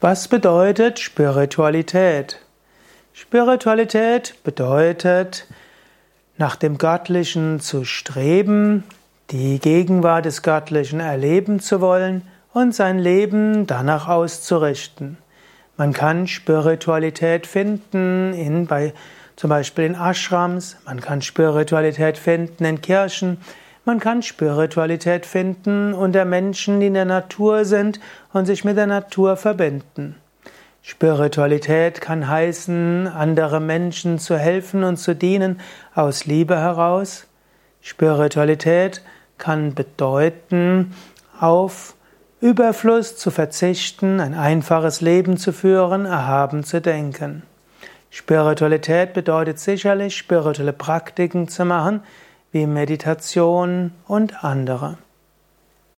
Was bedeutet Spiritualität? Spiritualität bedeutet, nach dem Göttlichen zu streben, die Gegenwart des Göttlichen erleben zu wollen und sein Leben danach auszurichten. Man kann Spiritualität finden in, bei, zum Beispiel in Ashrams, man kann Spiritualität finden in Kirchen, man kann Spiritualität finden unter Menschen, die in der Natur sind und sich mit der Natur verbinden. Spiritualität kann heißen, andere Menschen zu helfen und zu dienen aus Liebe heraus. Spiritualität kann bedeuten, auf Überfluss zu verzichten, ein einfaches Leben zu führen, erhaben zu denken. Spiritualität bedeutet sicherlich, spirituelle Praktiken zu machen, wie Meditation und andere.